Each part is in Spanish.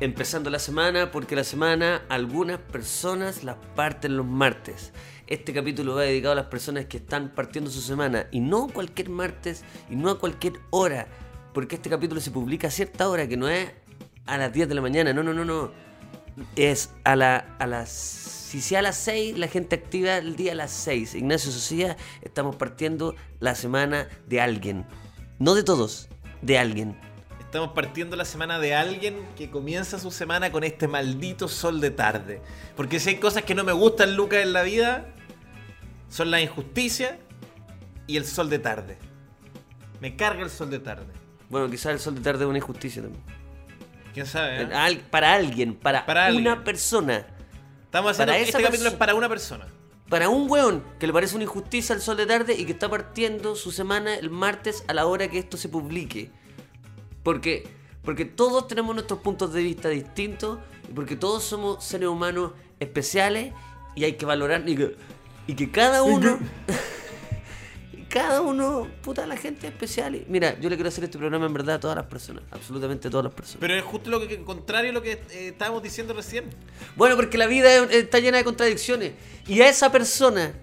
Empezando la semana, porque la semana algunas personas las parten los martes. Este capítulo va dedicado a las personas que están partiendo su semana y no cualquier martes y no a cualquier hora, porque este capítulo se publica a cierta hora que no es a las 10 de la mañana, no, no, no, no. Es a, la, a las... Si sea a las 6, la gente activa el día a las 6. Ignacio Socia, estamos partiendo la semana de alguien. No de todos, de alguien. Estamos partiendo la semana de alguien que comienza su semana con este maldito sol de tarde. Porque si hay cosas que no me gustan, Lucas, en la vida, son la injusticia y el sol de tarde. Me carga el sol de tarde. Bueno, quizás el sol de tarde es una injusticia también. ¿Quién sabe? eh? Al- para alguien, para, Para una persona. Estamos haciendo. para esa Este capítulo es para una persona. Para un weón que le parece una injusticia el sol de tarde y que está partiendo su semana el martes a la hora que esto se publique. Porque, porque todos tenemos nuestros puntos de vista distintos y porque todos somos seres humanos especiales y hay que valorar y que, y que cada uno... cada uno, puta, la gente es especial. Y, mira, yo le quiero hacer este programa en verdad a todas las personas, absolutamente a todas las personas. Pero es justo lo que contrario a lo que eh, estábamos diciendo recién. Bueno, porque la vida es- está llena de contradicciones. Y a esa persona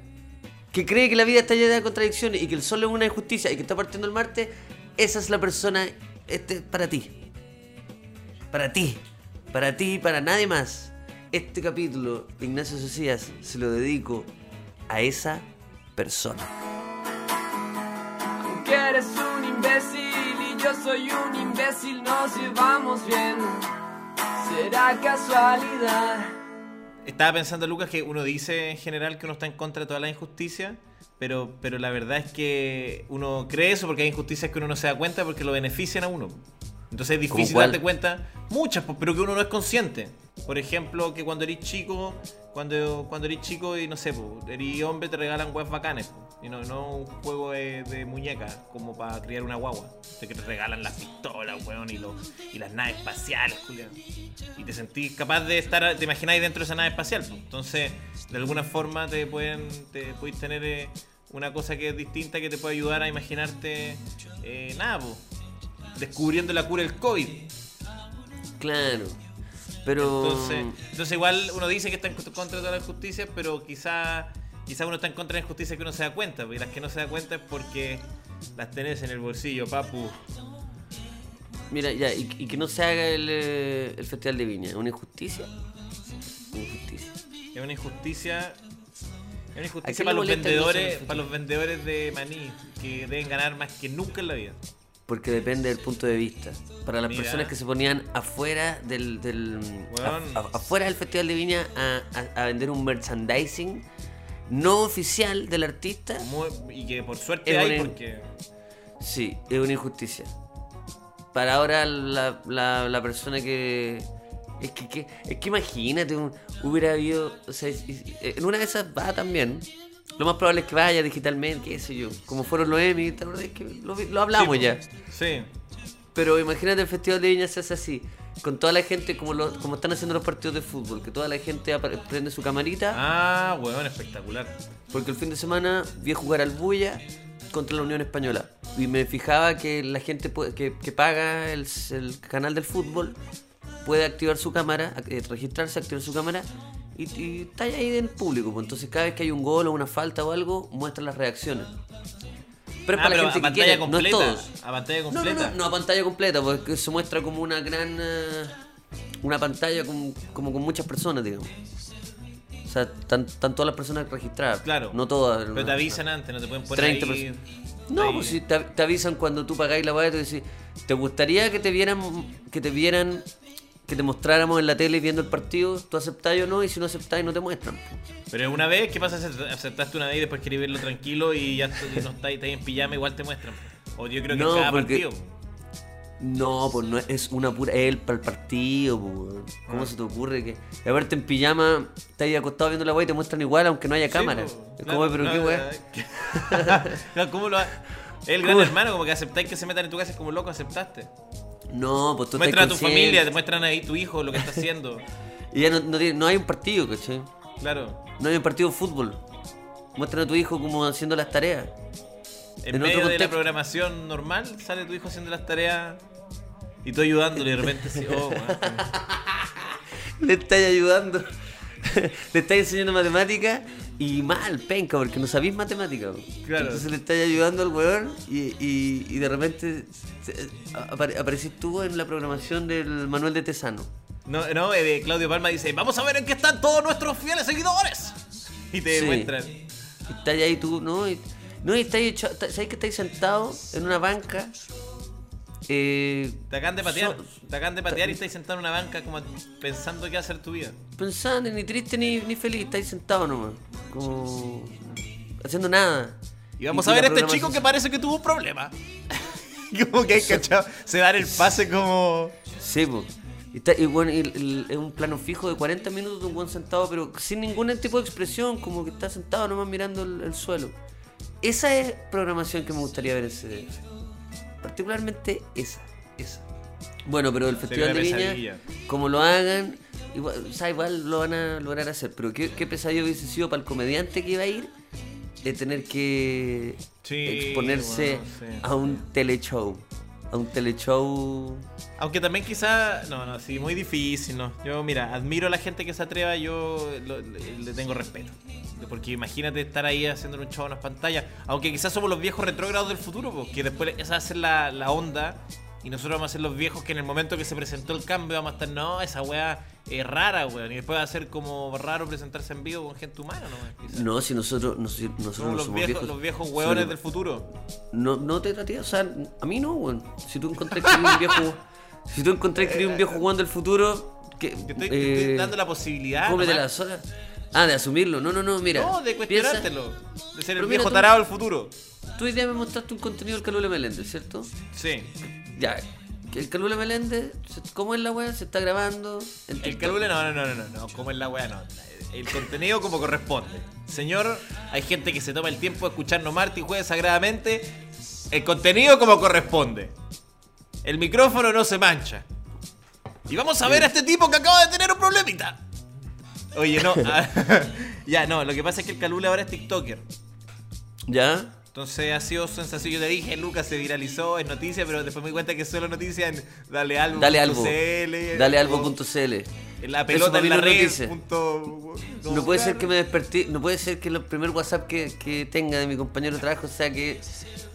que cree que la vida está llena de contradicciones y que el sol es una injusticia y que está partiendo el martes, esa es la persona este, para ti. Para ti. Para ti y para nadie más. Este capítulo, Ignacio Socias, se lo dedico a esa persona. Eres un imbécil y yo soy un imbécil, nos llevamos bien. Será casualidad. Estaba pensando, Lucas, que uno dice en general que uno está en contra de toda la injusticia, pero, pero la verdad es que uno cree eso porque hay injusticias que uno no se da cuenta porque lo benefician a uno. Entonces es difícil darte cuenta, muchas, pero que uno no es consciente. Por ejemplo, que cuando eres chico, cuando, cuando eres chico y no sé, eres hombre, te regalan weas bacanes. Y no, no un juego de, de muñecas como para criar una guagua. De que te regalan las pistolas, weón, y, los, y las naves espaciales, Julián. Y te sentís capaz de estar, te imagináis dentro de esa nave espacial. pues. Entonces, de alguna forma te pueden, te podéis tener eh, una cosa que es distinta que te puede ayudar a imaginarte eh, nada, pues, descubriendo la cura del COVID. Claro. Pero. Entonces, entonces igual uno dice que está en contra de todas las justicias, pero quizá, quizá uno está en contra de las justicias que uno se da cuenta. Y las que no se da cuenta es porque las tenés en el bolsillo, papu. Mira, ya, y, y que no se haga el, eh, el Festival de Viña. ¿Una injusticia? Una injusticia. Es una injusticia. Es una ¿A injusticia para los vendedores, para los vendedores de maní, que deben ganar más que nunca en la vida. Porque depende del punto de vista. Para las Mira. personas que se ponían afuera del, del Weón. a- a- afuera del Festival de Viña a, vender un merchandising no oficial del artista, Muy- y que por suerte Es hay una- porque. sí, es una injusticia. Para ahora la, la- la persona que es que, que- es que imagínate un- hubiera habido, o sea, en una de esas va también. Lo más probable es que vaya digitalmente, qué sé yo, como fueron los Emmy, ¿te acuerdas que lo, hablamos Sí, ya. Sí. Pero imagínate el Festival de Viña se hace así, con toda la gente como lo, como están haciendo los partidos de fútbol, que toda la gente prende su camarita, Ah, weón, espectacular. porque el fin de semana vi a jugar al Bulla contra la Unión Española. Y me fijaba que la gente que, que paga el, el canal del fútbol puede activar su cámara, eh, registrarse, activar su cámara y, y está ahí en el público. pues. Entonces cada vez que hay un gol o una falta o algo, muestra las reacciones. Pero es Ah, para pero la gente a que pantalla quiere, completa. no es todos. A pantalla No, no, completa. no, no a pantalla completa, porque se muestra como una gran. eh, una pantalla con, como con muchas personas, digamos. O sea, están todas las personas registradas. Claro. No todas. Pero te avisan antes, no te pueden poner 30 ahí. No, ahí. pues si te, te avisan cuando tú pagáis la weá, te decís, ¿te gustaría que te vieran, que te vieran, que te mostráramos en la tele viendo el partido? ¿Tú aceptáis o no? Y si no aceptáis, no te muestran. Pero una vez, ¿qué pasa si aceptaste una vez y después querés verlo tranquilo y ya no estáis estáis en pijama, igual te muestran? O yo creo que No, en cada porque- partido. No, pues no es- una pura. Es el para el partido, pues. ¿Cómo Ah. se te ocurre que.? Y aparte en pijama, estás ahí acostado viendo la weá y te muestran igual, aunque no haya Sí, cámara. es como, pero no, qué weá. no, ¿Cómo lo ha- El gran hermano, como que aceptáis que se metan en tu casa, es como loco, aceptaste. No, pues tú estás Muestran a tu consciente. familia, te muestran ahí tu hijo, lo que está haciendo. Y ya no, no, tiene- no hay un partido, ¿cachai? Claro. No hay un partido de fútbol. muestran a tu hijo como haciendo las tareas. En, En otro medio de la contexto. programación normal, sale tu hijo haciendo las tareas y tú ayudándole y de repente así, oh, weón. Le estáis ayudando. le estáis enseñando matemática y mal, penca, porque no sabéis matemática. Claro. Entonces le estáis ayudando al weón y, y, y de repente se- apare- aparecís tú en la programación del manual de Tesano. No, no, eh, Claudio Palma dice, vamos a ver en qué están todos nuestros fieles seguidores. Y te Sí. muestran. Y estáis ahí tú, ¿no? Y, no, y estáis hecho, está- ¿sabéis que estáis sentados en una banca? Eh, Te acaban de patear. So- te acaban de patear y estáis sentado en una banca como pensando qué hacer tu vida. pensando, ni triste ni, ni feliz, estáis sentados nomás. Como. haciendo nada. Y vamos Y a ver a este chico que parece que tuvo un problema. como que hay cachado. Se dan el pase como. Sí, po. Y, está, y bueno, es un plano fijo de 40 minutos de un buen sentado, pero sin ningún tipo de expresión, como que está sentado nomás mirando el, el suelo. Esa es programación que me gustaría ver en CDF. Particularmente esa, esa. Bueno, pero el Festival de Viña, como lo hagan, igual, o sea, igual lo van a lograr hacer. Pero qué, qué pesadilla hubiese sido para el comediante que iba a ir de tener que Sí, exponerse bueno, sí. a un teleshow. A un teleshow Aunque también quizá. No, no, sí, muy difícil, ¿no? Yo, mira, admiro a la gente que se atreva, yo le, tengo respeto. Porque imagínate estar ahí haciendo un show en las pantallas. Aunque quizás somos los viejos retrógrados del futuro, pues, que después esa va a ser la, la onda. Y nosotros vamos a ser los viejos que en el momento que se presentó el cambio vamos a estar, no, esa weá es rara, weón. Y después va a ser como raro presentarse en vivo con gente humana, ¿no? Quizás. No, si nosotros, nos- nosotros Somos no los somos viejos, viejos. los viejos Sobre- del futuro. No, no te traté, o sea, a mí no, weón. Si tú encontrás que un viejo. Si tú encontrás que un viejo jugando del futuro. Que, Te estoy, te estoy eh, dando la posibilidad. cómete las horas. Ah, de asumirlo. No, no, no, mira. No, de piensa- cuestionártelo. De ser el viejo tú- tarado del futuro. Tú hoy día me mostraste un contenido del Calule Meléndez, ¿cierto? Sí. Ya. El Calule Meléndez, ¿cómo es la weá? Se está grabando. El calule, no, no, no, no, no, como es la weá, no. El contenido como corresponde. Señor, hay gente que se toma el tiempo de escucharnos martes y jueves sagradamente. El contenido como corresponde. El micrófono no se mancha. Y vamos a ver a este tipo que acaba de tener un problemita. Oye, no. ah, ya, no, lo que pasa es que el calule ahora es TikToker. ¿Ya? Entonces ha sido sensación. Yo te dije, Lucas se viralizó, es noticia, pero después me di cuenta que es solo noticia en Dale Albo. Dale algo. CL, Dale. En la pelota en la es red. punto- No puede ser que me desperté, no puede ser que el primer WhatsApp que, que tenga de mi compañero de trabajo sea que,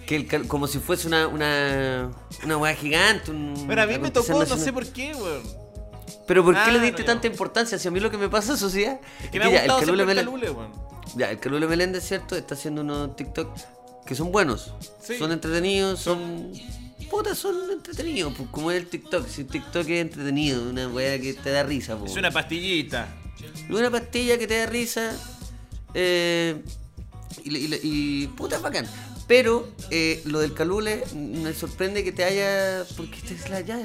que el como si fuese una una una weá gigante. Un, Bueno, a mí me tocó, no sé por qué, weón. Pero ¿por qué Ah, le diste no, tanta importancia? Si a mí lo que me pasa, sociedad, Es que me ha ya, el gustado Calule siempre el Melén- calule, weón. ya, el Calule Meléndez, ¿cierto? Está haciendo unos TikTok que son buenos. Sí. Son entretenidos, son... Puta, son entretenidos, pues, como es el TikTok. Si el TikTok es entretenido, una weá que te da risa, pues. Es una pastillita. Una pastilla que te da risa. eh, y, y- y- puta, es bacán. Pero eh, lo del calule me sorprende que te haya. Porque esta es la ya.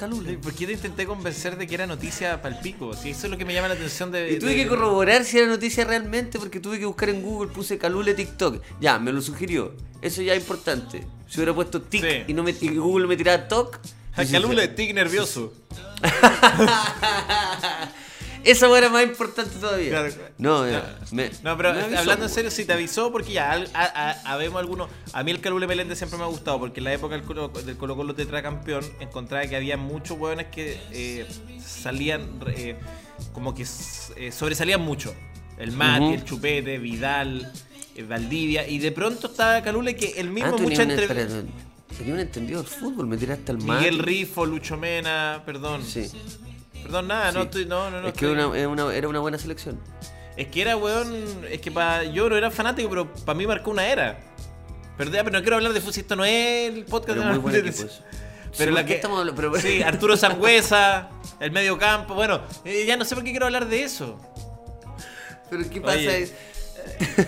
Calule. ¿Por qué te intenté convencer de que era noticia para el pico? Si eso es lo que me llama la atención de. Y tuve de- que corroborar si era noticia realmente porque tuve que buscar en Google, puse Calule TikTok. Ya, me lo sugirió. Eso ya es importante. Si hubiera puesto tic Sí. y, no me, y Google me tiraba TOC. Calule, tic nervioso. Esa hueá era más importante todavía. Claro. No, me- No, pero me avisó, hablando en serio, si te avisó, porque ya, al- a, a- habemos algunos. A mí el Calule Meléndez siempre me ha gustado, porque en la época del Colo, del Colo Colo tetracampeón encontraba que había muchos hueones que eh, salían, eh, como que eh, sobresalían mucho. El Mati, el Chupete, Vidal, eh, Valdivia, y de pronto estaba Calule que el mismo Ah, mucha tenías un, entre... espera, tenía un entendido del fútbol, me tiraste al mar. Miguel Rifo, Lucho Mena, perdón. Sí. Perdón, nada, no estoy. No, no, no. es que una- era una, era una buena selección. Es que era, weón. Es que para yo no era fanático, pero para mí marcó una era. Pero, ya, pero no quiero hablar de fútbol, si esto no es el podcast Pero de muy buen equipo eso. Pero Sí, la ¿por qué que. estamos? Pero- Sí, Arturo Sangüesa, el medio campo. Bueno, eh, ya no sé por qué quiero hablar de eso. Pero ¿qué pasa? Oye.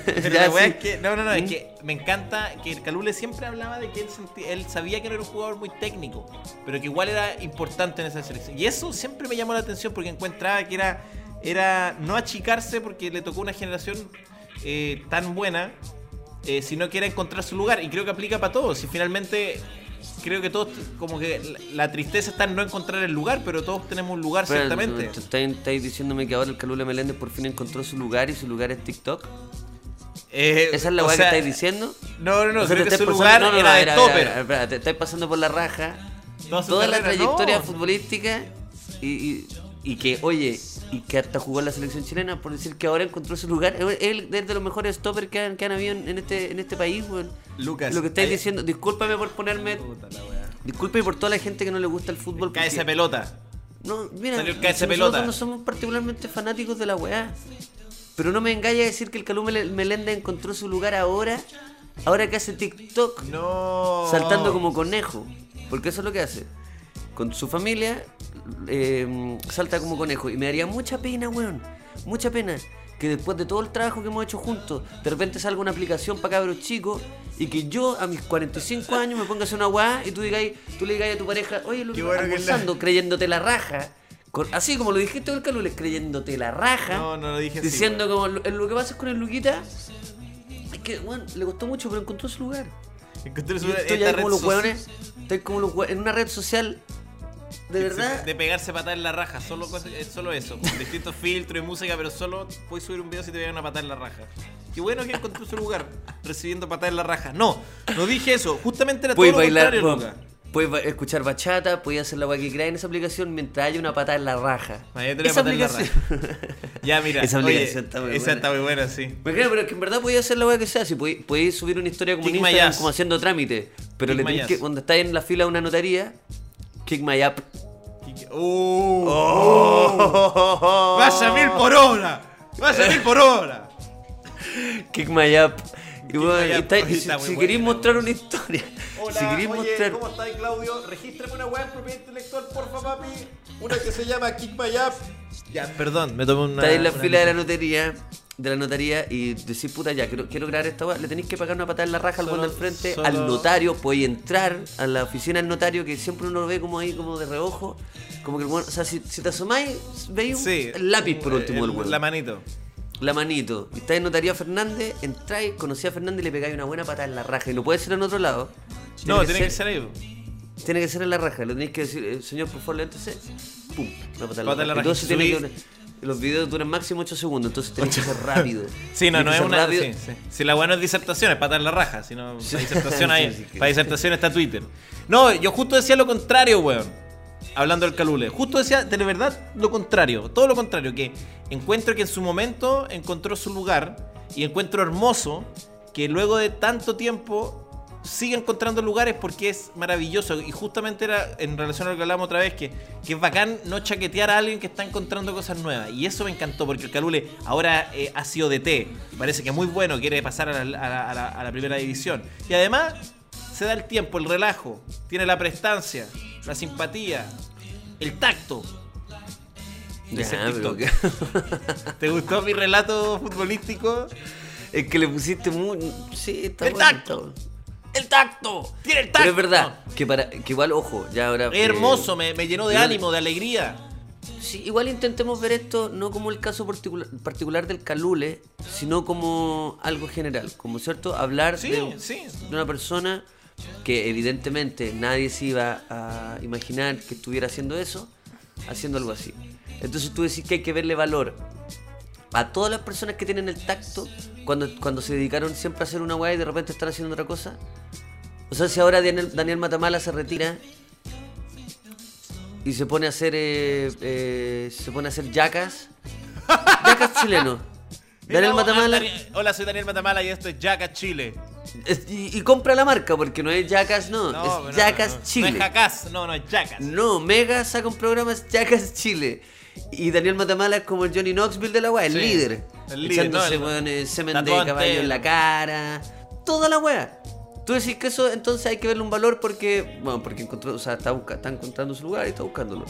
Pero la weá sí. es que. No, no, no, es ¿Mm? que me encanta que el Calule siempre hablaba de que él, sentía- él sabía que no era un jugador muy técnico, pero que igual era importante en esa selección. Y eso siempre me llamó la atención porque encontraba que era, era no achicarse porque le tocó una generación eh, tan buena, eh, sino que era encontrar su lugar. Y creo que aplica para todos. Y finalmente. Creo que todos, como que la, la tristeza está en no encontrar el lugar, pero todos tenemos un lugar, Espera, ciertamente. ¿tú- ¿Estáis estáis diciéndome que ahora el Calule Meléndez por fin encontró su lugar y su lugar es TikTok? Eh, ¿Esa es la weá que estáis diciendo? No, no, no, creo que su pasando- lugar no, no, era de topper. era- te estáis pasando por la raja Toda toda la trayectoria futbolística y, y- y que, oye, y que hasta jugó en la selección chilena por decir que ahora encontró su lugar. Él es de los mejores stoppers que han, que han habido en este, en este país, weón. Lucas, Lo que estáis hay- diciendo, discúlpame por ponerme. Puta la weá. Discúlpame por toda la gente que no le gusta el fútbol. Cae porque- esa pelota. No, mira, Salió el KS nosotros pelota. no somos particularmente fanáticos de la weá. Pero no me engaña decir que el Calú Mele- Melenda encontró su lugar ahora, ahora que hace TikTok, No. saltando como conejo. Porque eso es lo que hace. Con su familia, eh, salta como conejo. Y me daría mucha pena, weón. Mucha pena. Que después de todo el trabajo que hemos hecho juntos, de repente salga una aplicación para cabros chicos y que yo a mis 45 años me ponga a hacer una weá y tú, digáis, tú le digáis a tu pareja, oye, lo bueno almorzando, creyéndote la raja. Con- así como lo dijiste del Calules, creyéndote la raja. No, no lo dije así, Diciendo como lo, lo que pasa con el Luquita. Es que, bueno, le costó mucho, pero encontró su lugar. Encontré Y su- estoy ahí red como los hueones. Estoy como los hue- en una red social. De verdad. De pegarse patada en la raja, solo, es solo eso. Con distintos filtros y música, pero solo puedes subir un video si te pegan una patada en la raja. Qué bueno que encontró su lugar recibiendo patada en la raja. No, no dije eso. Justamente era todo Puedes lo bailar, contrario, puedes escuchar bachata, puedes hacer la weá que en esa aplicación mientras haya una patada en la raja. Esa patada en la aplicación. Ya, mira. Esa oye, aplicación está muy Esa buena. está muy buena, sí. Me creo, pero es que en verdad podía hacer la que sea. Si podéis, podéis subir una historia como en Instagram, como haciendo trámite. Pero le my tenéis que, cuando estáis en la fila de una notaría, kick my up. ¡Uh! ¡Vas a mil por hora! ¡Vas a mil por hora! Kick my. Y, bueno, y estáis- Oye, si, está si queréis mostrar una historia, si queréis mostrar. estás, Claudio? Regístrame una web propiedad intelectual, porfa, papi. Una que se llama Kick My Up. Ya, perdón, me tomé una. Estáis en la una fila de la licencia. De la notaría y decís, puta, ya, quiero, quiero crear esta weá, le tenéis que pagar una patada en la raja al buen del frente, solo- al notario, podéis entrar a la oficina del notario, que siempre uno lo ve como ahí, como de reojo, como que el weón- o sea, si, si te asomáis, veis un- Sí. el lápiz por último, el, el- weón. La manito. La manito. Y estáis en notaría Fernández, entráis, conocí a Fernández y le pegáis una buena patada en la raja. Y no puede ser en otro lado. No, tiene que ser ahí. Tiene que ser en la raja, lo tenéis que decir, eh, señor, por favor, levántese. Pum, una patada en la raja. Y los videos duran máximo 8 segundos, entonces tenéis que ser rápido. Sí, no, no es una. rápido. Sí, sí. Si la buena es disertación, es patar la raja. Si no, para disertación hay. Para disertación está Twitter. No, yo justo decía lo contrario, weón. Hablando del Calule. Justo decía, de verdad, lo contrario. Todo lo contrario. Que encuentro que en su momento encontró su lugar. Y encuentro hermoso que luego de tanto tiempo sigue encontrando lugares porque es maravilloso. Y justamente era en relación a lo que hablábamos otra vez, que, que es bacán no chaquetear a alguien que está encontrando cosas nuevas. Y eso me encantó porque el Calule ahora eh, ha sido DT. Y parece que muy bueno, quiere pasar a la, a la- a la- a la primera división. Y además se da el tiempo, el relajo, tiene la prestancia, la simpatía, el tacto. de Ya, pero ¿Te gustó mi relato futbolístico? es que le pusiste muy. Sí, está El bueno, tacto. está- ¡El tacto! ¡Tiene el tacto! Pero es verdad, que, para, que igual, ojo, ya ahora. Es eh, hermoso, me, me llenó de ánimo, de alegría. Sí, igual intentemos ver esto no como el caso particular, particular del Calule, sino como algo general, como cierto, hablar Sí, de, sí. de una persona que evidentemente nadie se iba a imaginar que estuviera haciendo eso, haciendo algo así. Entonces tú decís que hay que verle valor a todas las personas que tienen el tacto cuando, cuando se dedicaron siempre a hacer una weá y de repente están haciendo otra cosa. O sea, si ahora Daniel, Daniel Matamala se retira y se pone a hacer eh, eh, se pone a hacer yacas yacas chileno Daniel Matamala Hola, soy Daniel Matamala y esto es Jaca Chile. y, y compra la marca porque no es yacas no, No, es yacas no, no. Chile No es Jacas, no, no es Jacas. no Mega saca un programa es yacas Chile y Daniel Matamala es como el Johnny Knoxville de la weá el Sí, líder el líder, echándose no, el- semen de caballo en la cara toda la weá Tú decís que eso entonces hay que verle un valor porque, bueno, porque encontró, o sea, está, busca- está encontrando su lugar y está buscándolo.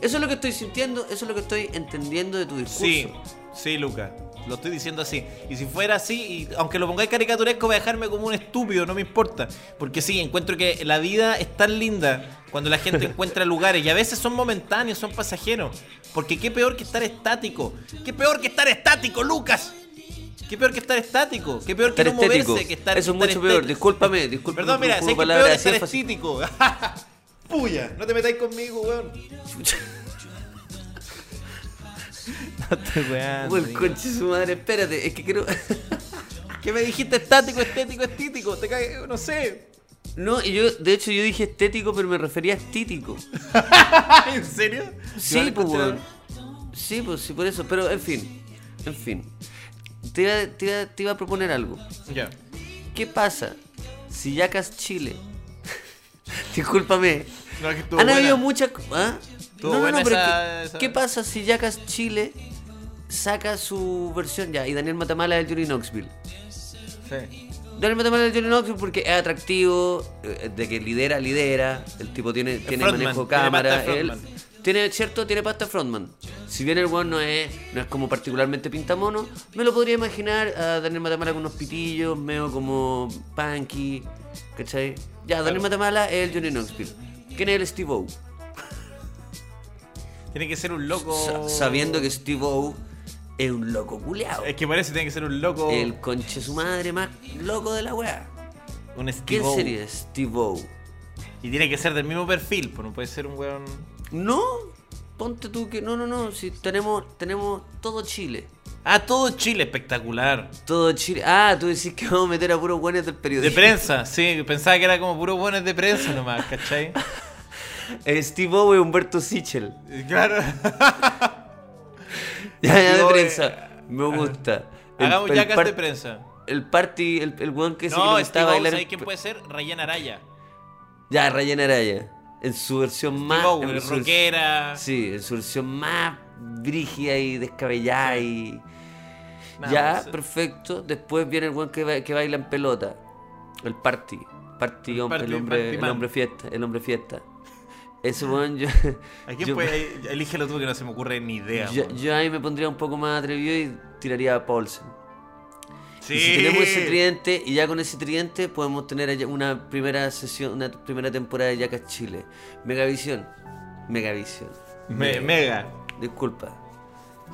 Eso es lo que estoy sintiendo, eso es lo que estoy entendiendo de tu discurso. Sí, sí, Luca. Lo estoy diciendo así. Y si fuera así, y aunque lo pongáis caricaturesco, voy a dejarme como un estúpido, no me importa. Porque sí, encuentro que la vida es tan linda cuando la gente encuentra lugares y a veces son momentáneos, son pasajeros. Porque qué peor que estar estático. Qué peor que estar estático, Lucas. Qué peor que estar estático. Qué peor que Estar no estético. moverse, que estar Eso es mucho peor. Discúlpame, discúlpame. Perdón, mira, sé que peor estar es fácil. estítico. Puya, no te metáis conmigo, weón. No te weando, Uy, el amigo. conche su madre, espérate, es que quiero. ¿Qué me dijiste estático, estético, estético? Te cae, no sé. No, y yo, de hecho, yo dije estético, pero me refería a estítico. ¿En serio? Sí, pues, weón. Sí, pues sí, por eso. Pero, en fin. En fin. Te iba, te iba- te iba a proponer algo. Ya. ¿Qué pasa si Yacas Chile... Discúlpame. No, es que Han buena. habido muchas... ¿Ah? Estuvo buena pero esa- ¿qué, esa- qué pasa si Yacas Chile saca su versión ya y Daniel Matamala del Johnny Knoxville? Sí. Daniel Matamala del Johnny Knoxville porque es atractivo, eh, de que lidera, lidera. El tipo tiene, tiene frontman, manejo de tiene cámara. de él- tiene, cierto, tiene pasta frontman. Si bien el weón no es, no es como particularmente pintamono, me lo podría imaginar a Daniel Matamala con unos pitillos, medio como punky, ¿cachai? Ya, Daniel Claro. Matamala es el Johnny Knoxville. ¿Quién es el Steve O? Tiene que ser un loco. Sa- sabiendo que Steve O es un loco culeado. Es que parece que tiene que ser un loco. El conche su madre más loco de la weá. Un Steve ¿Quién sería Steve O? Y tiene que ser del mismo perfil, pues no puede ser un weón. No, ponte tú que. No, no, no. Si tenemos, tenemos todo Chile. Ah, todo Chile espectacular. Todo Chile. Ah, tú decís que vamos a meter a puros buenos del De periodismo. prensa, sí, pensaba que era como puros buenos de prensa nomás, ¿cachai? Steve O y Humberto Sichel. Claro. Ya, ya de prensa. eh, Me gusta. El- Hagamos el yacas de prensa. El party, el, el weón que se No, O, bailar. ¿sabes quién puede ser? Ryan Araya. Ya, Ryan Araya. En su versión más. En su vers- rockera. Sí, en su versión más brígida y descabellada y. Nada, ya, perfecto. Después viene el weón que, ba- que baila en pelota. El party. Party, El hombre, party, el hombre, party el man. hombre fiesta, el hombre fiesta. Ese weón yo. ¿A quién yo, puede? Elígelo tú que no se me ocurre ni idea. yo, ahí me pondría un poco más atrevido y tiraría a Paulsen. Sí. Y si tenemos ese tridente, y ya con ese tridente podemos tener una primera sesión, una primera temporada de Yacas Chile. Megavisión. Megavisión. Me- mega. Disculpa.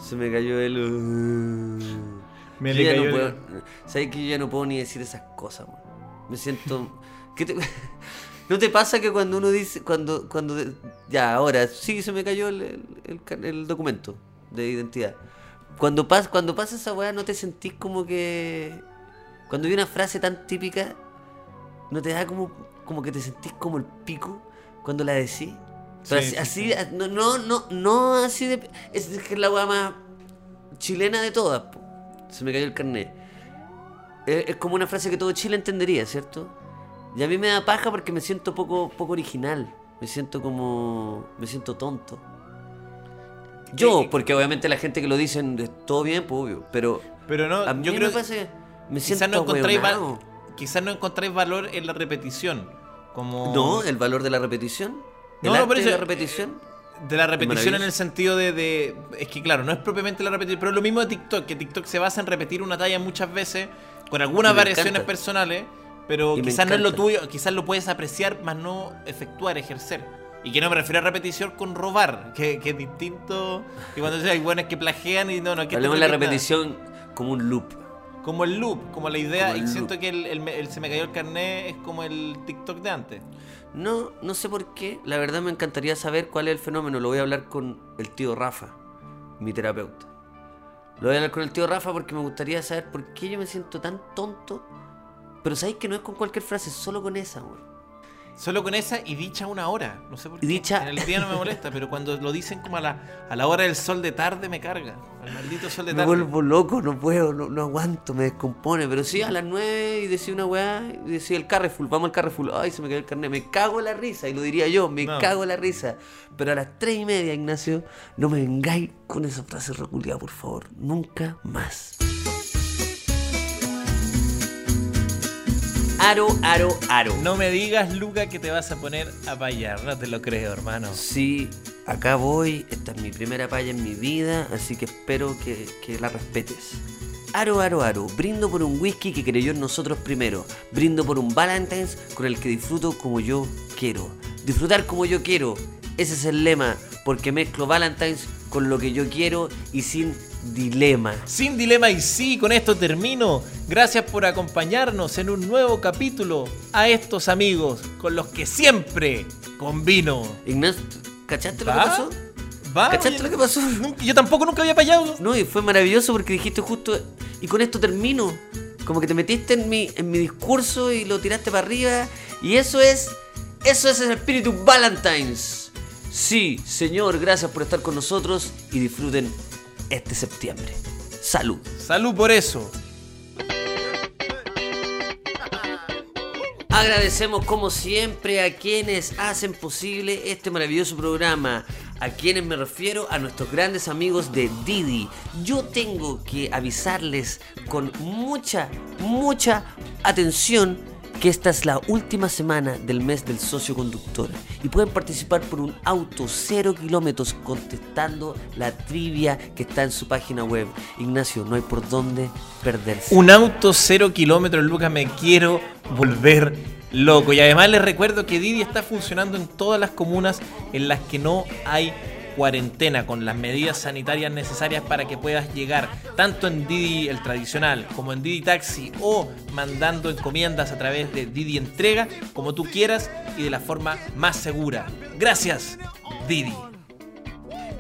Se me cayó el. Me Yo le ya cayó no el- puedo, ¿Sabes que yo ya no puedo ni decir esas cosas, man? Me siento. ¿Qué te- ¿No te pasa que cuando uno dice. Cuando. cuando Ya, ahora, sí, se me cayó el, el- el ca- el documento de identidad. Cuando, pas, cuando pasa esa weá, ¿no te sentís como que. Cuando hay una frase tan típica, ¿no te da como, como que te sentís como el pico cuando la decís? Pero Sí, así, sí, así- no, no, no, no así de. Es que es la weá más chilena de todas, po. Se me cayó el carnet. Es, es como una frase que todo Chile entendería, ¿cierto? Y a mí me da paja porque me siento poco, poco original. Me siento como. Me siento tonto. Yo, ¿Qué- porque obviamente la gente que lo dicen, eh, todo bien, pues obvio. Pero Pero no, a mí yo me creo que me siento quizás no encontráis val- quizás no encontráis valor en la repetición. Como No, el valor de la repetición. No, no, arte por de eso- la repetición. de la repetición en el sentido de, de- es que claro, no es propiamente la repetición, pero es lo mismo de TikTok, que TikTok se basa en repetir una talla muchas veces con algunas me variaciones encanta. personales, pero Y me quizás no es lo tuyo, quizás lo puedes apreciar, más no efectuar, ejercer. Y que no me refiero a repetición con robar, que, que es distinto que cuando hay buenos que plagian y no, no, que Hablemos de la repetición como un loop. Como el loop, como la idea, Como y siento loop. que el, el- el se me cayó el carnet es como el TikTok de antes. No, no sé por qué. La verdad me encantaría saber cuál es el fenómeno. Lo voy a hablar con el tío Rafa, mi terapeuta. Lo voy a hablar con el tío Rafa porque me gustaría saber por qué yo me siento tan tonto. Pero sabéis que no es con cualquier frase, solo con esa, weón. Solo con esa y dicha una hora. No sé por qué. dicha- En el día no me molesta, pero cuando lo dicen como a la, a la hora del sol de tarde me carga. Al maldito sol de Me tarde. vuelvo loco, no puedo, no, no aguanto, me descompone. Pero sí, a las 9 y decía una weá, y decía el Carrefour, vamos al Carrefour. Ay, se me cayó el carnet, me cago en la risa, y lo diría yo, me No. cago en la risa. Pero a las 3 y media, Ignacio, no me vengáis con esa frase reculiada, por favor. Nunca más. Aro, aro, aro. No me digas, Luca, que te vas a poner a payar. No te lo creo, hermano. Sí, acá voy. Esta es mi primera palla en mi vida, así que espero que, que la respetes. Aro, aro, aro. Brindo por un whisky que creyó en nosotros primero. Brindo por un Valentine's con el que disfruto como yo quiero. Disfrutar como yo quiero. Ese es el lema, porque mezclo Valentine's con lo que yo quiero y sin dilema. Sin dilema y sí, con esto termino. Gracias por acompañarnos en un nuevo capítulo a estos amigos con los que siempre combino. Ignacio, ¿cachaste lo que pasó? ¿Va? ¿Cachaste Oye, lo que pasó? Yo tampoco nunca había payado. No, y fue maravilloso porque dijiste justo, y con esto termino. como que te metiste en mi, en mi discurso y lo tiraste para arriba. Y eso es, eso es el espíritu Valentine's. Sí, señor, gracias por estar con nosotros y disfruten este septiembre. Salud. Salud por eso. Agradecemos como siempre a quienes hacen posible este maravilloso programa. A quienes me refiero a nuestros grandes amigos de Didi. Yo tengo que avisarles con mucha, mucha atención que esta es la última semana del mes del socio conductor y pueden participar por un auto cero kilómetros contestando la trivia que está en su página web. Ignacio, no hay por dónde perderse. Un auto cero kilómetros, Lucas, me quiero volver loco. Y además les recuerdo que Didi está funcionando en todas las comunas en las que no hay cuarentena con las medidas sanitarias necesarias para que puedas llegar tanto en Didi el tradicional como en Didi Taxi o mandando encomiendas a través de Didi Entrega como tú quieras y de la forma más segura. Gracias, Didi.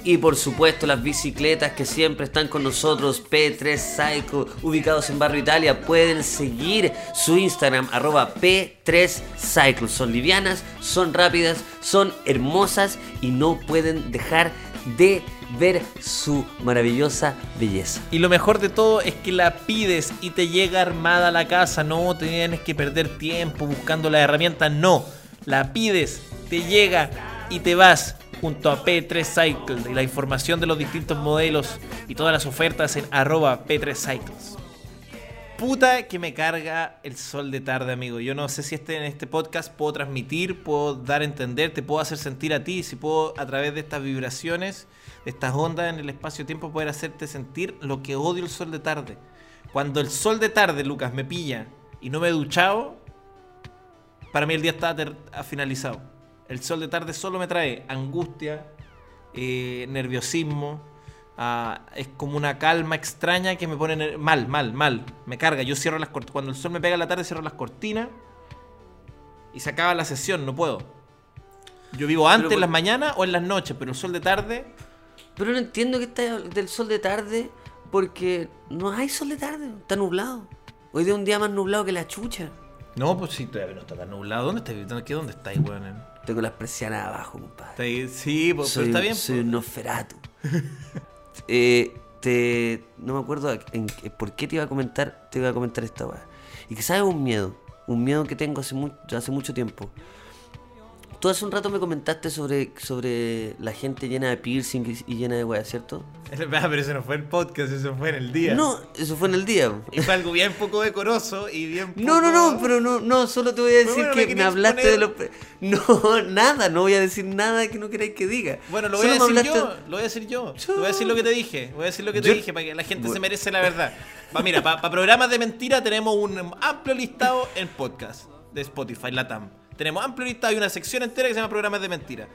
Y por supuesto las bicicletas que siempre están con nosotros, P3 Cycle, ubicados en Barrio Italia. Pueden seguir su Instagram, arroba P3 Cycle. Son livianas, son rápidas, son hermosas y no pueden dejar de ver su maravillosa belleza. Y lo mejor de todo es que la pides y te llega armada a la casa. No tienes que perder tiempo buscando la herramienta. No, la pides, te llega y te vas junto a P3 Cycle y la información de los distintos modelos y todas las ofertas en arroba P3 Cycles. Puta que me carga el sol de tarde, amigo. Yo no sé si este, en este podcast puedo transmitir, puedo dar a entender, te puedo hacer sentir a ti, si puedo a través de estas vibraciones, de estas ondas en el espacio-tiempo poder hacerte sentir lo que odio el sol de tarde. Cuando el sol de tarde, Lucas, me pilla y no me he duchado, para mí el día está finalizado. El sol de tarde solo me trae angustia, eh, nerviosismo. ah, es como una calma extraña que me pone mal, mal, mal. Me carga. Yo cierro las cortinas. Cuando el sol me pega en la tarde, cierro las cortinas. Y se acaba la sesión, no puedo. Yo vivo antes, por- en las mañanas o en las noches, pero el sol de tarde. Pero no entiendo que está del sol de tarde porque no hay sol de tarde, está nublado. Hoy es un día más nublado que la chucha. No, pues sí, todavía no está tan nublado. ¿Dónde estáis? ¿Dónde, qué- dónde estáis, weón? Tengo las persianas abajo, compadre. Sí, pues, pero soy, está bien. soy pues. un Nosferatu. Eh, te, no me acuerdo en- por qué te iba a comentar, te iba a comentar esta weá. Y que sabes un miedo, un miedo que tengo hace, mu- hace mucho tiempo. Tú hace un rato me comentaste sobre, sobre la gente llena de piercing y, llena de weá, ¿cierto? Ah, pero eso no fue el podcast, eso fue en el día. No, eso fue en el día. Y fue algo bien poco decoroso y bien No, no, no, pero no, no, solo te voy a decir bueno, que me, hablaste de los... No, nada, no voy a decir nada que no queráis que diga. Bueno, lo voy a Solo decir yo, lo voy a decir yo. Voy a decir lo que te dije, voy a decir lo que te Yo- dije para que la gente se merece la verdad. Va, mira, para programas de mentira tenemos un amplio listado en podcast de Spotify, Latam. Tenemos amplio listado y una sección entera que se llama programas de mentira.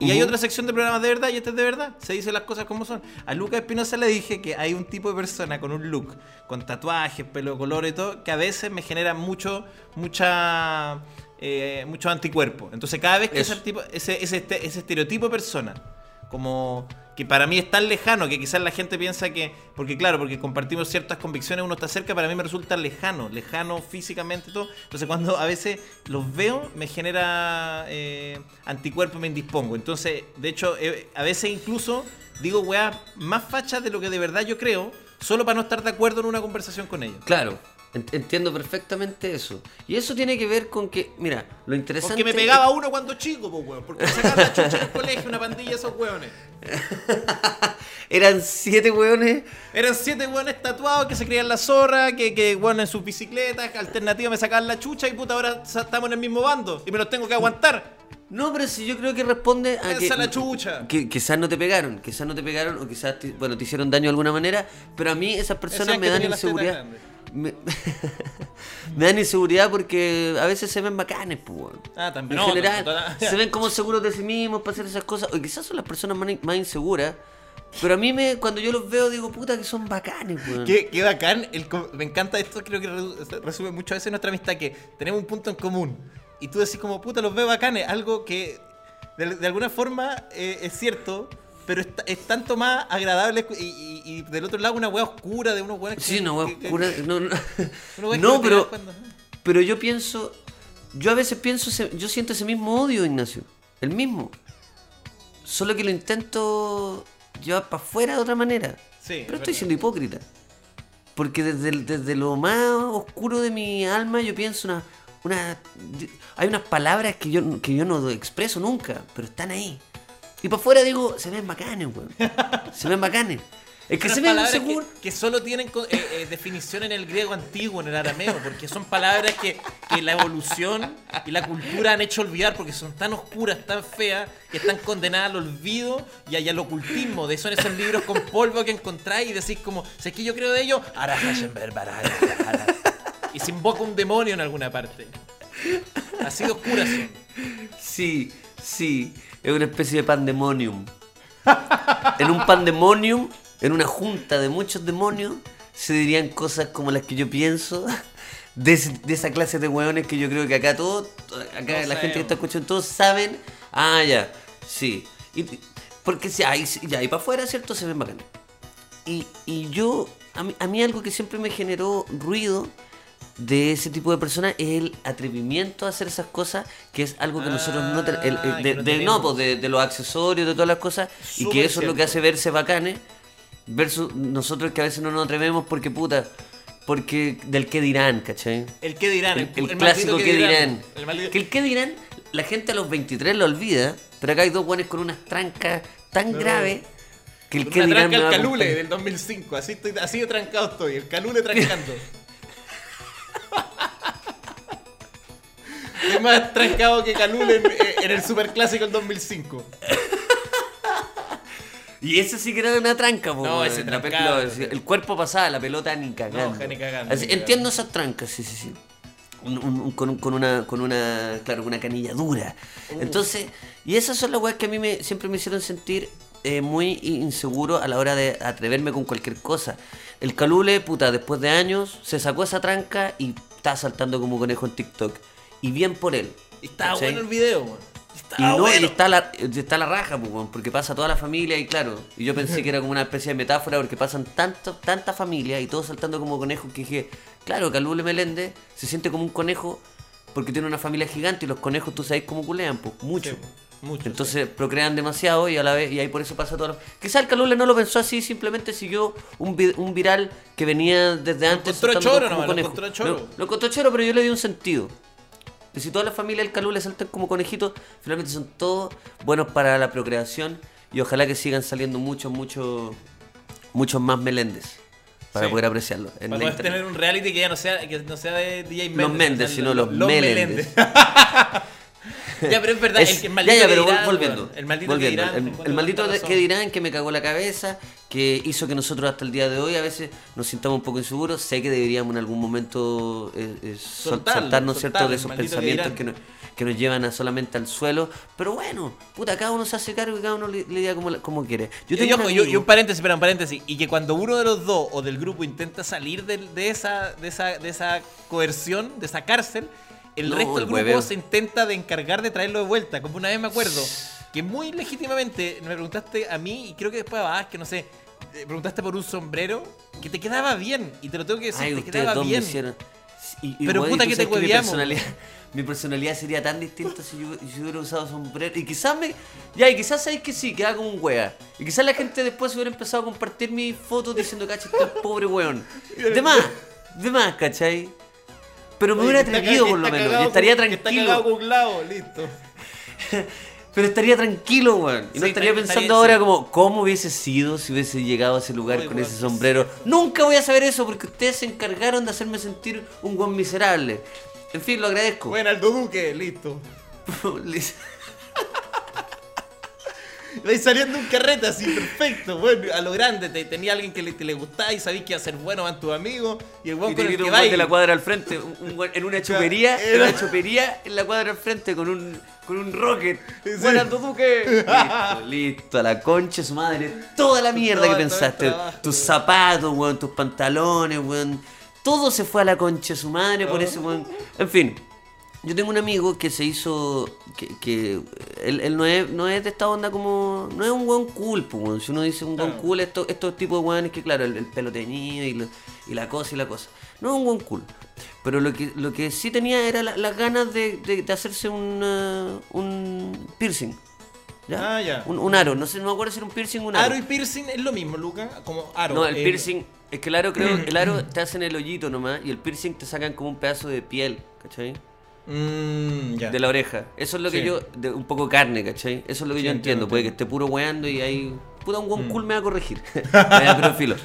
Y hay otra sección de programas de verdad y este es de verdad. Se dicen las cosas como son. A Lucas Espinosa le dije que hay un tipo de persona con un look, con tatuajes, pelo de color y todo, que a veces me genera mucho, mucha, eh, mucho anticuerpo. Entonces cada vez que ese, tipo, ese, ese, este- ese estereotipo de persona, como que para mí es tan lejano que quizás la gente piensa que, porque claro, porque compartimos ciertas convicciones, uno está cerca, para mí me resulta lejano, lejano físicamente todo. Entonces cuando a veces los veo me genera eh, anticuerpo y me indispongo. Entonces, de hecho, eh, a veces incluso digo weá más fachas de lo que de verdad yo creo, solo para no estar de acuerdo en una conversación con ellos. Claro, entiendo perfectamente eso. Y eso tiene que ver con que, mira, lo interesante... Porque me pegaba uno cuando chico, pues weón, porque me sacaban la chucha en el colegio, una pandilla de esos weones. Eran siete hueones. Eran siete weones tatuados que se creían la zorra, que, que bueno, en sus bicicletas, alternativas me sacaban la chucha y puta, ahora estamos en el mismo bando y me los tengo que aguantar. No, pero si yo creo que responde a que... Esa la chucha. Que quizás no te pegaron, quizás no te pegaron o quizás, te- bueno, te hicieron daño de alguna manera, pero a mí esas personas me dan inseguridad. Me, me dan inseguridad porque a veces se ven bacanes, pues. Ah, también. En No, general, se ven como seguros de sí mismos para hacer esas cosas. O quizás son las personas más, más inseguras. Pero a mí me, cuando yo los veo digo, puta, que son bacanes, weón. Qué, qué bacán, el me encanta esto, creo que re- resume muchas veces nuestra amistad, que tenemos un punto en común. Y tú decís como, puta, los veo bacanes, algo que de, de alguna forma eh, es cierto, pero es, es tanto más agradable y, y- y del otro lado una weá oscura de unos weones Sí, que- no, weón, que- no, no. una No, pero, pero yo pienso, yo a veces pienso, yo siento ese mismo odio, Ignacio, el mismo. Solo que lo intento llevar para afuera de otra manera. Sí, pero es estoy siendo hipócrita. Porque desde, desde lo más oscuro de mi alma yo pienso una, una... Hay unas palabras que yo, que yo no expreso nunca, pero están ahí. Y para afuera digo, se ven bacanes, weón. Se ven bacanes. Es que se ven palabras seguro... que, que solo tienen eh, eh, definición en el griego antiguo, en el arameo, porque son palabras que, que la evolución y la cultura han hecho olvidar porque son tan oscuras, tan feas, que están condenadas al olvido y y al ocultismo. De eso en esos libros con polvo que encontráis y decís como, sé que yo creo de ello, y se invoca un demonio en alguna parte. Así de oscuras son. Sí, sí. Es una especie de pandemonium. En un pandemonium, en una junta de muchos demonios, se dirían cosas como las que yo pienso. De, de esa clase de hueones que yo creo que acá todos, acá la gente que está escuchando, todos saben. Ah, ya, sí. Y, porque si hay, ya, y para afuera, ¿cierto? Se ven bacanes. Y, y yo, a mí, a mí algo que siempre me generó ruido de ese tipo de personas es el atrevimiento a hacer esas cosas, que es algo que nosotros no tenemos. Ah, de, no de- no, pues de, de los accesorios, de todas las cosas, y que eso es lo que hace verse bacanes, versus nosotros que a veces no nos atrevemos porque puta, porque del que dirán, ¿cachai? El qué dirán, El, el clásico que dirán. El Que el que dirán, la gente a los 23 lo olvida, pero acá hay dos guanes con unas trancas tan No. graves que el una dirán tranca a calule del 2005. Así, estoy, así de trancado estoy. El calule trancando. es más trancado que calule en, en el superclásico del 2005. Y ese sí que era una tranca, po, No, ese La trancado, el cuerpo pasaba, la pelota ni cagando. No, ni cagando, Así, ni cagando. entiendo esas trancas, sí, sí, sí. Un- un- un- con, un- con una, con una, claro, con una canilla dura. Entonces, y esas son las weas que a mí me, siempre me hicieron sentir eh, muy inseguro a la hora de atreverme con cualquier cosa. El calule, puta, después de años, se sacó esa tranca y está saltando como conejo en TikTok. Y bien por él. Estaba ¿cachai? bueno el video, man. Y no, bueno. y está la, está la raja, pues, porque pasa toda la familia y claro, y yo pensé que era como una especie de metáfora porque pasan tanto, tanta familia y todos saltando como conejos que dije, claro, Calule Meléndez se siente como un conejo porque tiene una familia gigante y los conejos tú sabes cómo culean, pues, mucho. Sí, mucho, Entonces procrean demasiado y a la vez, y ahí por eso pasa todo. lo- Quizá el Calule no lo pensó así, simplemente siguió un, vi- un viral que venía desde antes. encontró saltando choro nomás, lo encontró choro. Lo- lo encontró choro, pero yo le di un sentido. Que si toda la familia del Calule saltan como conejitos, finalmente son todos buenos para la procreación y ojalá que sigan saliendo muchos, muchos, muchos más Meléndez para Sí. poder apreciarlo. en Para poder tener un reality que ya no sea, que no sea de DJ Méndez. Los Méndez, sino los, Meléndez. ya, pero es verdad, Es- el, el maldito ya, ya, que pero dirán, volviendo. el maldito volviendo. que dirán. El- maldito que dirán que me cagó la cabeza, que hizo que nosotros hasta el día de hoy a veces nos sintamos un poco inseguros. Sé que deberíamos en algún momento eh, eh, sol- Soltarlo, soltarnos cierto de esos pensamientos que nos, que nos llevan a solamente al suelo. Pero bueno, puta, cada uno se hace cargo y cada uno le, le diga como, como quiere. Yo Y, tengo ojo, y- y amigo- un paréntesis, espera, un paréntesis. Y que cuando uno de los dos o del grupo intenta salir de, esa, de, esa, de esa coerción, de esa cárcel, el No, resto del el grupo hueveo. se intenta de encargar de traerlo de vuelta. Como una vez me acuerdo que muy legítimamente me preguntaste a mí, y creo que después a que no sé, eh, preguntaste por un sombrero que te quedaba bien. Y te lo tengo que decir, Ay, te quedaba dos me bien. hicieron. Y- y, Pero puta que te mi hueveamos. personalidad, mi personalidad sería tan distinta si yo, si hubiera usado sombrero. Y quizás me. Ya, y quizás sabéis que sí, quedaba como un wea. Y quizás la gente después hubiera empezado a compartir mis fotos diciendo, cacha, este pobre weón. De más, de más, ¿cachai? Pero me Oye, hubiera atrevido por lo menos. Y estaría que Está tranquilo. cagado con un clavo, listo. Pero estaría tranquilo, weón. Y no Sí, estaría estaría- pensando estaría- ahora sí. como, ¿cómo hubiese sido si hubiese llegado a ese lugar con weón, ese sombrero? Nunca voy a saber eso porque ustedes se encargaron de hacerme sentir un buen miserable. En fin, lo agradezco. Bueno, Aldo Duque, listo. Vais saliendo un carrete así, perfecto, bueno, a lo grande, te, tenía alguien que le, que le gustaba y sabías que iba a ser bueno van tus amigos, y el te con el que un de la cuadra al frente, un- un weón en una chopería, en una chopería en la cuadra al frente con un con un rocket. Sí. Bueno, Aldo Duque. Listo, listo, a la concha de su madre. Toda la mierda que pensaste. tus zapatos, weón, tus pantalones, weón. Todo se fue a la concha de su madre por ese weón. En fin. Yo tengo un amigo que se hizo. que, que él, él no, es, no es de esta onda como. no es un weón cool, pues. Si uno dice un weón Claro. cool, estos, estos tipos de weones que, claro, el, el pelo teñido y, lo- y la cosa y la cosa. No es un weón cool. Pero lo que, lo que sí tenía era la- las ganas de, de- de hacerse un, uh, un piercing. ¿Ya? Ah, ya. Un, un aro. No sé, no me acuerdo si era un piercing o un aro. Aro y piercing es lo mismo, Luca. Como aro. No, el eh, piercing. Es que el aro, creo. El aro te hacen el hoyito nomás. Y el piercing te sacan como un pedazo de piel, ¿cachai? Mm. De la oreja. Eso es lo que Sí. yo. De un poco carne, ¿cachai? Eso es lo que Sí, yo entiendo, entiendo. Puede que esté puro weando y ahí. Puta, un buen Mm. cool me va a corregir. Ya, pero filo.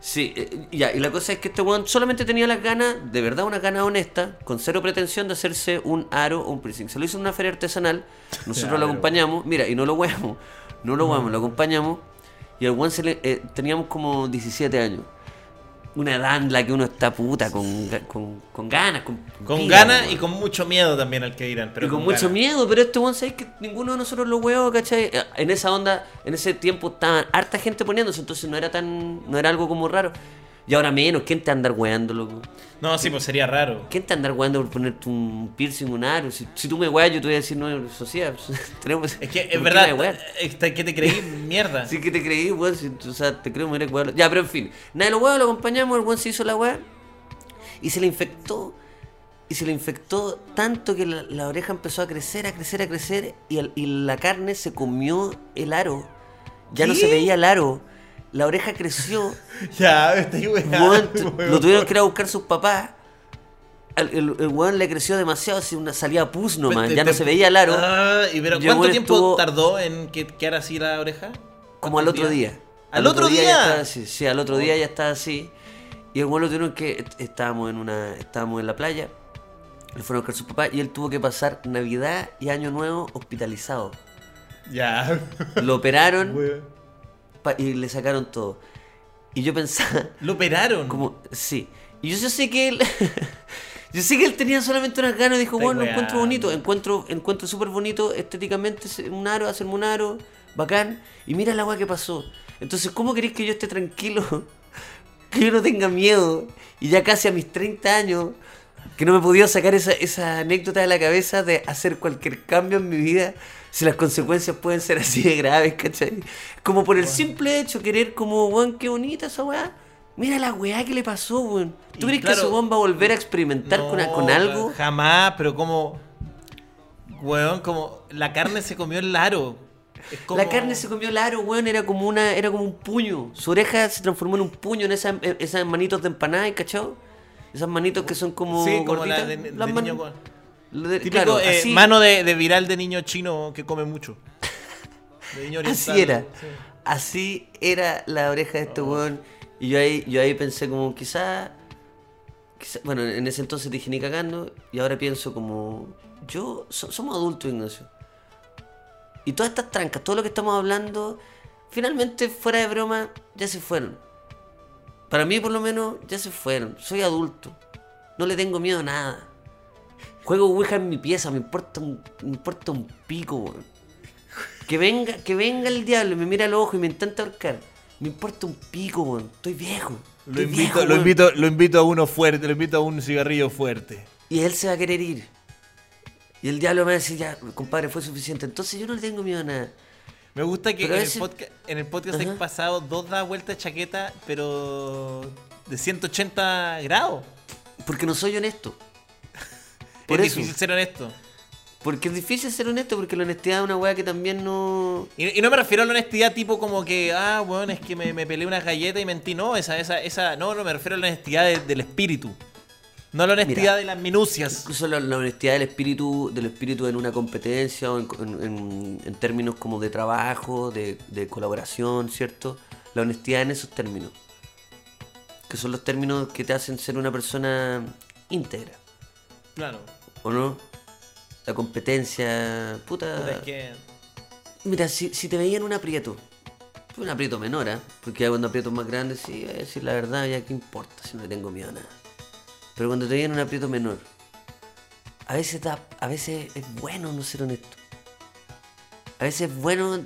Sí, eh, ya, y la cosa es que este weón solamente tenía las ganas, de verdad una gana honesta, con cero pretensión de hacerse un aro o un piercing. Se lo hizo en una feria artesanal, nosotros lo acompañamos, mira, y no lo weamos, no lo weamos, lo acompañamos, y al weón se le, eh, teníamos como 17 años. Una edad en la que uno está puta, con, con, con ganas, con, Con ganas y con mucho miedo también al que dirán. Pero y con, mucho ganas. miedo, pero este weón, ¿sabes que ninguno de nosotros lo huevos, ¿cachai? Eh, En esa onda, en ese tiempo estaban harta gente poniéndose, entonces no era tan, no era algo como raro. Y ahora menos, ¿quién te va a andar weando, loco? No, sí, pues sería raro. ¿Quién te va a andar weando por ponerte un piercing, un aro? Si, si tú me weas, yo te voy a decir, no, eso sí, tenemos... Es que ¿por es verdad. este, ¿Qué te creí? Mierda. Sí que te creí, weón, si, o sea, te creo, me wearlo. Ya, pero en fin, nada los weón, lo acompañamos, el weón se hizo la weá y se le infectó. Y se le infectó tanto que la, la oreja empezó a crecer, a crecer, a crecer y, el- y la carne se comió el aro. Ya no se veía el aro. La oreja creció. Ya, estoy weón, weón. lo tuvieron que ir a buscar sus papás. El, el, el weón le creció demasiado, así una salida pus nomás. Ya te- no se veía el aro. Ah, y pero ¿Cuánto weón tiempo estuvo- tardó en que quedara así la oreja? Como al ¿Cuántos otro día. ¿Al otro día? estaba así. Sí, al otro día ya estaba así. Y el bueno lo tuvieron que. Estábamos en una. Estábamos en la playa. Le fueron a buscar su papá y él tuvo que pasar Navidad y Año Nuevo hospitalizado. Ya. Lo operaron Weón. Y le sacaron todo. Y yo pensaba, Lo operaron. como, sí. Y yo, yo sé que él. yo sé que él tenía solamente unas ganas y dijo, bueno, lo encuentro bonito, encuentro encuentro súper bonito estéticamente un aro, hacerme un aro, bacán. Y mira la agua que pasó. Entonces, ¿cómo queréis que yo esté tranquilo? que yo no tenga miedo. Y ya casi a mis 30 años, que no me podía sacar esa, esa anécdota de la cabeza de hacer cualquier cambio en mi vida. Si las consecuencias pueden ser así de graves, ¿cachai? Como por el simple hecho, querer como, weón, qué bonita esa weá. Mira la weá que le pasó, weón. ¿Tú Y crees que ese weón va a volver a experimentar con, No, con algo? Jamás, pero como. Weón, como. La carne se comió el aro. Como- La carne se comió el aro, weón, era como una, era como un puño. Su oreja se transformó en un puño en esas, esas manitos de empanada, ¿cachó? Esas manitos que son como. Sí, como la gorditas. de, de Las man- niño de- Típico claro, eh, así, mano de, de viral de niño chino que come mucho. De niño así oriental, era. sí. Así era la oreja de este Oh. weón. Y yo ahí, yo ahí pensé como quizá, quizá- Bueno, en ese entonces dije ni cagando. Y ahora pienso como. Yo. so- somos adultos, Ignacio. Y todas estas trancas, todo lo que estamos hablando, finalmente, fuera de broma, ya se fueron. Para mí, por lo menos, ya se fueron. Soy adulto. No le tengo miedo a nada. Juego Ouija en mi pieza, me importa un, me importa un pico, weón. Que venga, que venga el diablo y me mira al ojo y me intenta ahorcar. Me importa un pico, weón. Estoy viejo. Lo invito, viejo, lo, invito, lo invito a uno fuerte, lo invito a un cigarrillo fuerte. Y él se va a querer ir. Y el diablo me va a decir, ya, compadre, fue suficiente. Entonces yo no le tengo miedo a nada. Me gusta que en el, podcast, en el podcast hay pasado dos da vueltas de chaqueta, pero de 180 grados. Porque no soy honesto. Por es eso. difícil ser honesto. Porque es difícil ser honesto, porque la honestidad es una weá que también no. Y, y no me refiero a la honestidad tipo como que, ah, bueno, es que me, me peleé unas galletas y mentí. No, esa, esa, esa. No, no, me refiero a la honestidad de- del espíritu. No la honestidad Mira. de las minucias. Incluso la, la honestidad del espíritu, del espíritu en una competencia o en, en- en- en términos como de trabajo, de, de colaboración, ¿cierto? La honestidad en esos términos. Que son los términos que te hacen ser una persona íntegra, Claro. ¿o no? La competencia. Puta. Puta, es que- Mira, si, si te veían un aprieto, un aprieto menor, ¿ah? Porque cuando aprietos más grandes, sí, voy a decir la verdad, ya qué importa si no le tengo miedo a nada. Pero cuando te veían un aprieto menor, a veces, da, a veces es bueno no ser honesto. A veces es bueno.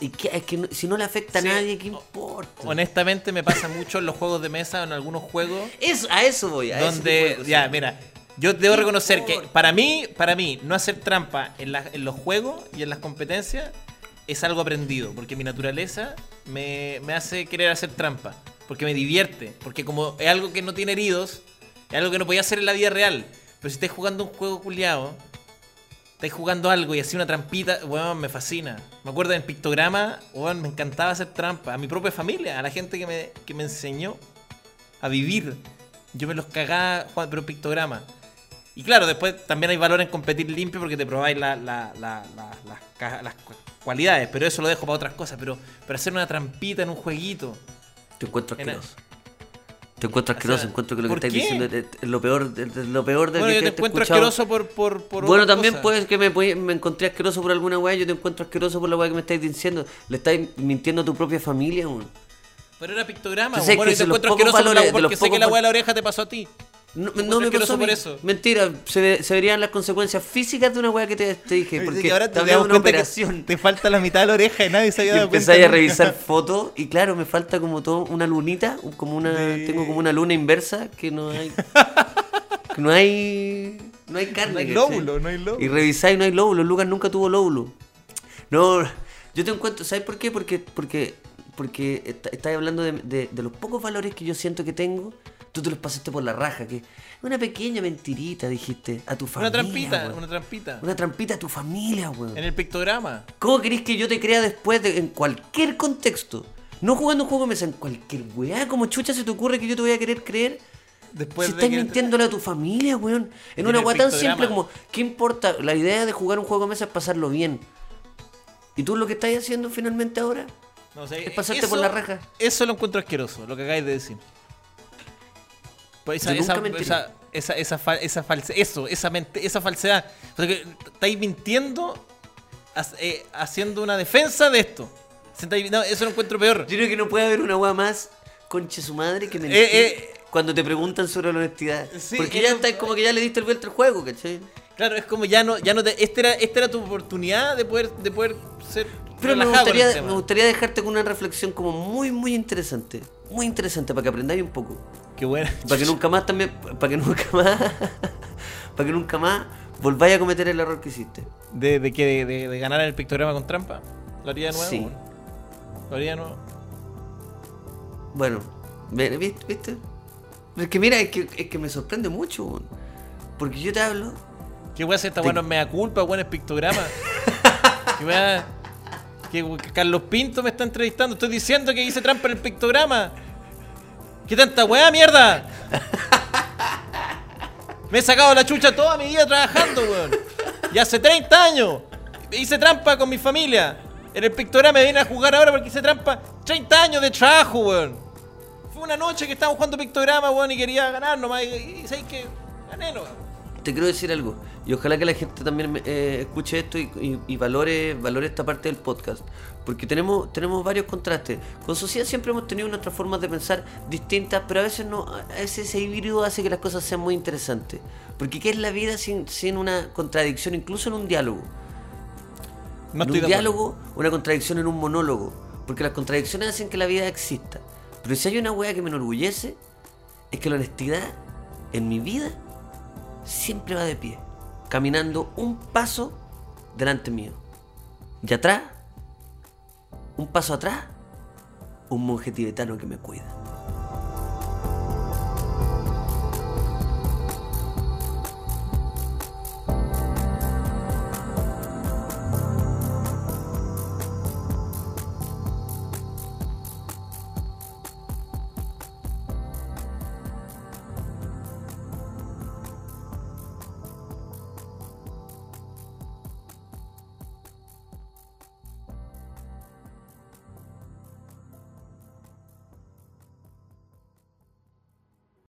Y que, es que no- si no le afecta a nadie, ¿qué o- importa? Honestamente me pasa mucho en los juegos de mesa, en algunos juegos, Eso, a eso voy, a donde, de ya, mira, Yo debo ¿Qué reconocer que para mí, para mí, no hacer trampa en, la- en los juegos y en las competencias es algo aprendido, porque mi naturaleza me, me hace querer hacer trampa, porque me divierte, porque como es algo que no tiene heridos, es algo que no podía hacer en la vida real, pero si estáis jugando un juego culiado, estáis jugando algo y así una trampita, weón, me fascina. Me acuerdo en pictograma, weón, me encantaba hacer trampa, a mi propia familia, a la gente que me, que me enseñó a vivir. Yo me los cagaba, jugando, pero pictograma. Y claro, después también hay valor en competir limpio porque te probáis la- la- la- la- las, las cu- cualidades, pero eso lo dejo para otras cosas. Pero, pero hacer una trampita en un jueguito. Te encuentro En- asqueroso. Te encuentro O asqueroso, sea, encuentro que lo que ¿por estás qué? diciendo es, es lo peor, de, de lo peor de Bueno, que yo te he encuentro escuchado. asqueroso por, por, por Bueno, también cosas. puede que me, me encontré asqueroso por alguna weá, yo te encuentro asqueroso por la weá que me estáis diciendo. Le estáis mintiendo a tu propia familia, weón. Pero era pictograma. Sé bueno, y te encuentro asqueroso por la- valores- porque sé que la weá de la oreja te pasó a ti. No, no me pasó por eso. Mentira, se, ve- se verían las consecuencias físicas de una weá que te, te dije. Porque que ahora te una operación. Te falta la mitad de la oreja y nadie se había Y dado cuenta. empezáis a revisar fotos y claro, me falta como todo una lunita, como una De- tengo como una luna inversa que no hay que no hay no hay carne. No hay lóbulo, no hay lóbulo. Y revisáis y no hay lóbulo, Lucas nunca tuvo lóbulo. No, yo te encuentro, ¿sabes por qué? Porque porque porque est- estáis hablando de, de- de los pocos valores que yo siento que tengo, tú te los pasaste por la raja, que una pequeña mentirita dijiste a tu Una familia. trampita, weón. una trampita. Una trampita a tu familia, weón. En el pictograma. ¿Cómo querés que yo te crea después de- en cualquier contexto? No jugando un juego de mesa, en cualquier weá, como chucha se te ocurre que yo te voy a querer creer. Después si de estás que- mintiéndole a tu familia, weón. En En una weá tan simple como, ¿qué importa? La idea de jugar un juego de mesa es pasarlo bien. ¿Y tú lo que estás haciendo finalmente ahora? No, o sea, Es pasarte por la raja. Eso lo encuentro asqueroso, lo que acabáis de decir. Pues esa, esa, esa, esa, esa, fal- esa false- eso, esa, mente- esa falsedad. O sea, que estáis mintiendo ha- eh, haciendo una defensa de esto. No, eso lo encuentro peor. Yo creo que no puede haber una weá más conche su madre que mentir eh. cuando te preguntan sobre la honestidad. Sí, Porque ya estás como que ya le diste el vuelto al juego, ¿cachai? Claro, es como ya no, ya no te, esta era, esta era tu oportunidad de poder, de poder ser Pero me gustaría, me gustaría dejarte con una reflexión como muy, muy interesante. Muy interesante para que aprendáis un poco. Qué bueno. Para que nunca más también. Para que nunca más. para que nunca más volváis a cometer el error que hiciste. De, de que de, de- de ganar el pictograma con trampa. Lo haría de nuevo. Sí. Lo haría de nuevo. Bueno, ¿viste? ¿viste? Es que mira, es que, es que me sorprende mucho. Porque yo te hablo. ¿Qué weá hace esta Te- weá? No me da culpa, weón, es pictograma. ¿Qué weá? Que Carlos Pinto me está entrevistando. Estoy diciendo que hice trampa en el pictograma. ¿Qué tanta weá, mierda? Me he sacado la chucha toda mi vida trabajando, weón. Y hace 30 años hice trampa con mi familia. En el pictograma me viene a jugar ahora porque hice trampa 30 años de trabajo, weón. Fue una noche que estábamos jugando pictograma, weón, y quería ganar nomás. Y, y sabéis que gané, weón. Te quiero decir algo. Y ojalá que la gente también eh, escuche esto y, y- y valore, valore esta parte del podcast. Porque tenemos, tenemos varios contrastes. Con sociedad siempre hemos tenido nuestras formas de pensar distintas, pero a veces no, a veces ese híbrido hace que las cosas sean muy interesantes. Porque ¿qué es la vida sin, sin una contradicción, incluso en un diálogo? No en un diálogo, una contradicción en un monólogo. Porque las contradicciones hacen que la vida exista. Pero si hay una wea que me enorgullece, es que la honestidad en mi vida siempre va de pie. Caminando un paso delante mío. Y atrás, un paso atrás, un monje tibetano que me cuida.